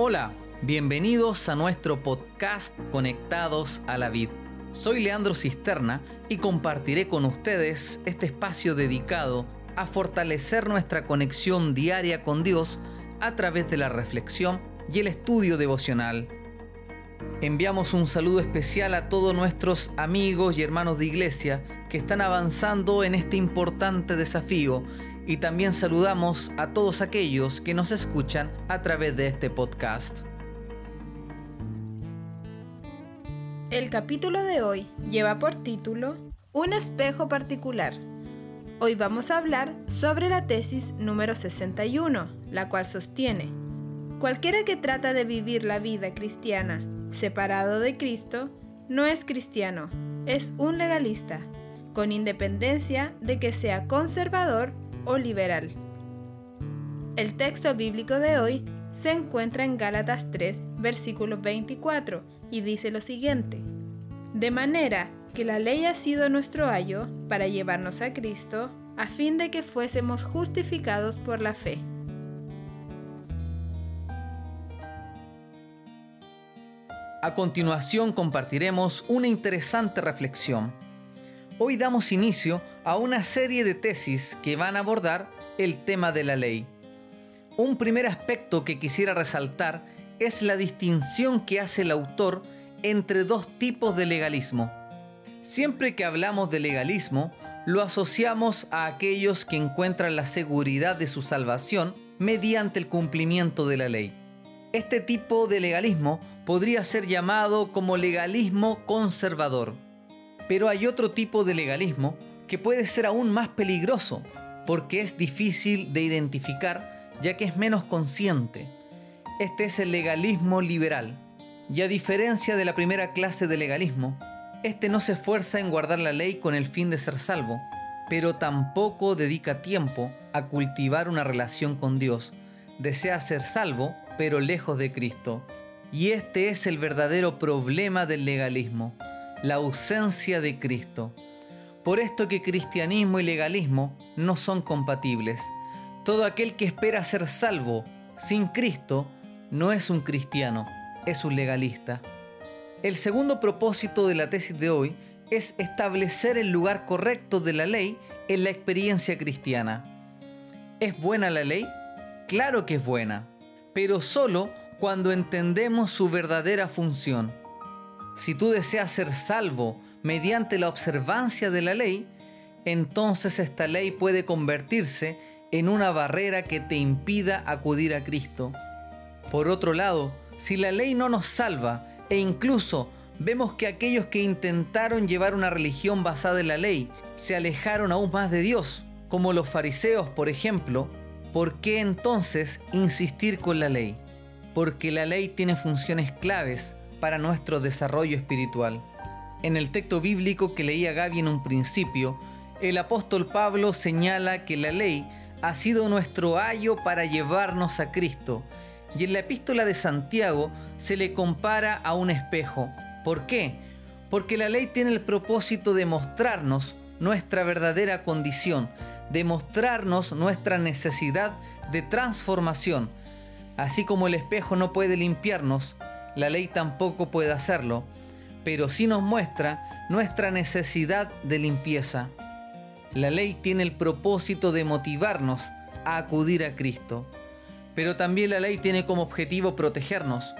Hola, bienvenidos a nuestro podcast Conectados a la Vid. Soy Leandro Cisterna y compartiré con ustedes este espacio dedicado a fortalecer nuestra conexión diaria con Dios a través de la reflexión y el estudio devocional. Enviamos un saludo especial a todos nuestros amigos y hermanos de iglesia que están avanzando en este importante desafío y también saludamos a todos aquellos que nos escuchan a través de este podcast. El capítulo de hoy lleva por título Un espejo particular. Hoy vamos a hablar sobre la tesis número 61, la cual sostiene, cualquiera que trata de vivir la vida cristiana separado de Cristo, no es cristiano, es un legalista, con independencia de que sea conservador o liberal. El texto bíblico de hoy se encuentra en Gálatas 3, versículo 24, y dice lo siguiente. De manera que la ley ha sido nuestro ayo para llevarnos a Cristo, a fin de que fuésemos justificados por la fe. A continuación compartiremos una interesante reflexión. Hoy damos inicio a una serie de tesis que van a abordar el tema de la ley. Un primer aspecto que quisiera resaltar es la distinción que hace el autor entre dos tipos de legalismo. Siempre que hablamos de legalismo, lo asociamos a aquellos que encuentran la seguridad de su salvación mediante el cumplimiento de la ley. Este tipo de legalismo podría ser llamado como legalismo conservador. Pero hay otro tipo de legalismo que puede ser aún más peligroso porque es difícil de identificar ya que es menos consciente. Este es el legalismo liberal. Y a diferencia de la primera clase de legalismo, este no se esfuerza en guardar la ley con el fin de ser salvo, pero tampoco dedica tiempo a cultivar una relación con Dios. Desea ser salvo, pero lejos de Cristo. Y este es el verdadero problema del legalismo, la ausencia de Cristo. Por esto que cristianismo y legalismo no son compatibles. Todo aquel que espera ser salvo sin Cristo no es un cristiano, es un legalista. El segundo propósito de la tesis de hoy es establecer el lugar correcto de la ley en la experiencia cristiana. ¿Es buena la ley? Claro que es buena pero solo cuando entendemos su verdadera función. Si tú deseas ser salvo mediante la observancia de la ley, entonces esta ley puede convertirse en una barrera que te impida acudir a Cristo. Por otro lado, si la ley no nos salva e incluso vemos que aquellos que intentaron llevar una religión basada en la ley se alejaron aún más de Dios, como los fariseos, por ejemplo, ¿por qué entonces insistir con la ley? Porque la ley tiene funciones claves para nuestro desarrollo espiritual. En el texto bíblico que leía Gaby en un principio, el apóstol Pablo señala que la ley ha sido nuestro ayo para llevarnos a Cristo. Y en la epístola de Santiago se le compara a un espejo. ¿Por qué? Porque la ley tiene el propósito de mostrarnos nuestra verdadera condición, demostrarnos nuestra necesidad de transformación. Así como el espejo no puede limpiarnos, la ley tampoco puede hacerlo, pero sí nos muestra nuestra necesidad de limpieza. La ley tiene el propósito de motivarnos a acudir a Cristo, pero también la ley tiene como objetivo protegernos.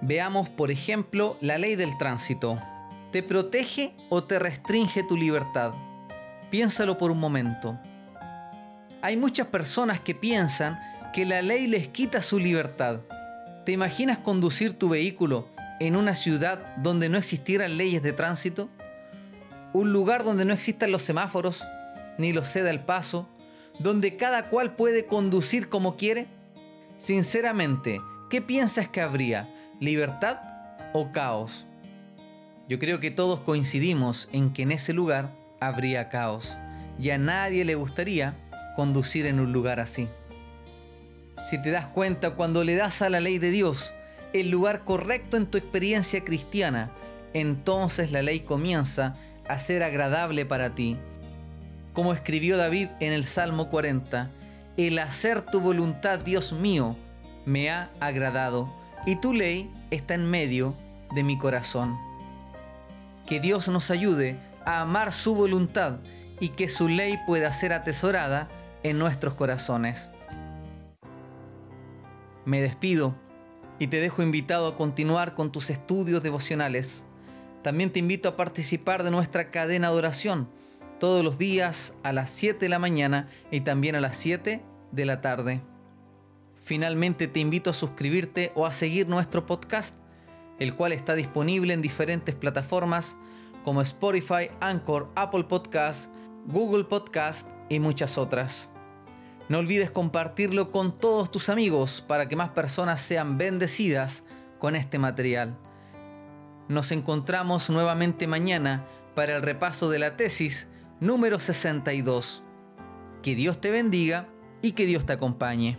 Veamos, por ejemplo, la ley del tránsito. ¿Te protege o te restringe tu libertad? Piénsalo por un momento. Hay muchas personas que piensan que la ley les quita su libertad. ¿Te imaginas conducir tu vehículo en una ciudad donde no existieran leyes de tránsito? Un lugar donde no existan los semáforos, ni los ceda el paso, donde cada cual puede conducir como quiere? Sinceramente, ¿qué piensas que habría? ¿Libertad o caos? Yo creo que todos coincidimos en que en ese lugar habría caos y a nadie le gustaría conducir en un lugar así. Si te das cuenta, cuando le das a la ley de Dios el lugar correcto en tu experiencia cristiana, entonces la ley comienza a ser agradable para ti. Como escribió David en el Salmo 40, el hacer tu voluntad, Dios mío, me ha agradado. y tu ley está en medio de mi corazón. Que Dios nos ayude a amar su voluntad y que su ley pueda ser atesorada en nuestros corazones. Me despido y te dejo invitado a continuar con tus estudios devocionales. También te invito a participar de nuestra cadena de oración todos los días a las 7 de la mañana y también a las 7 de la tarde. Finalmente te invito a suscribirte o a seguir nuestro podcast, el cual está disponible en diferentes plataformas como Spotify, Anchor, Apple Podcast, Google Podcast y muchas otras. No olvides compartirlo con todos tus amigos para que más personas sean bendecidas con este material. Nos encontramos nuevamente mañana para el repaso de la tesis número 62. Que Dios te bendiga y que Dios te acompañe.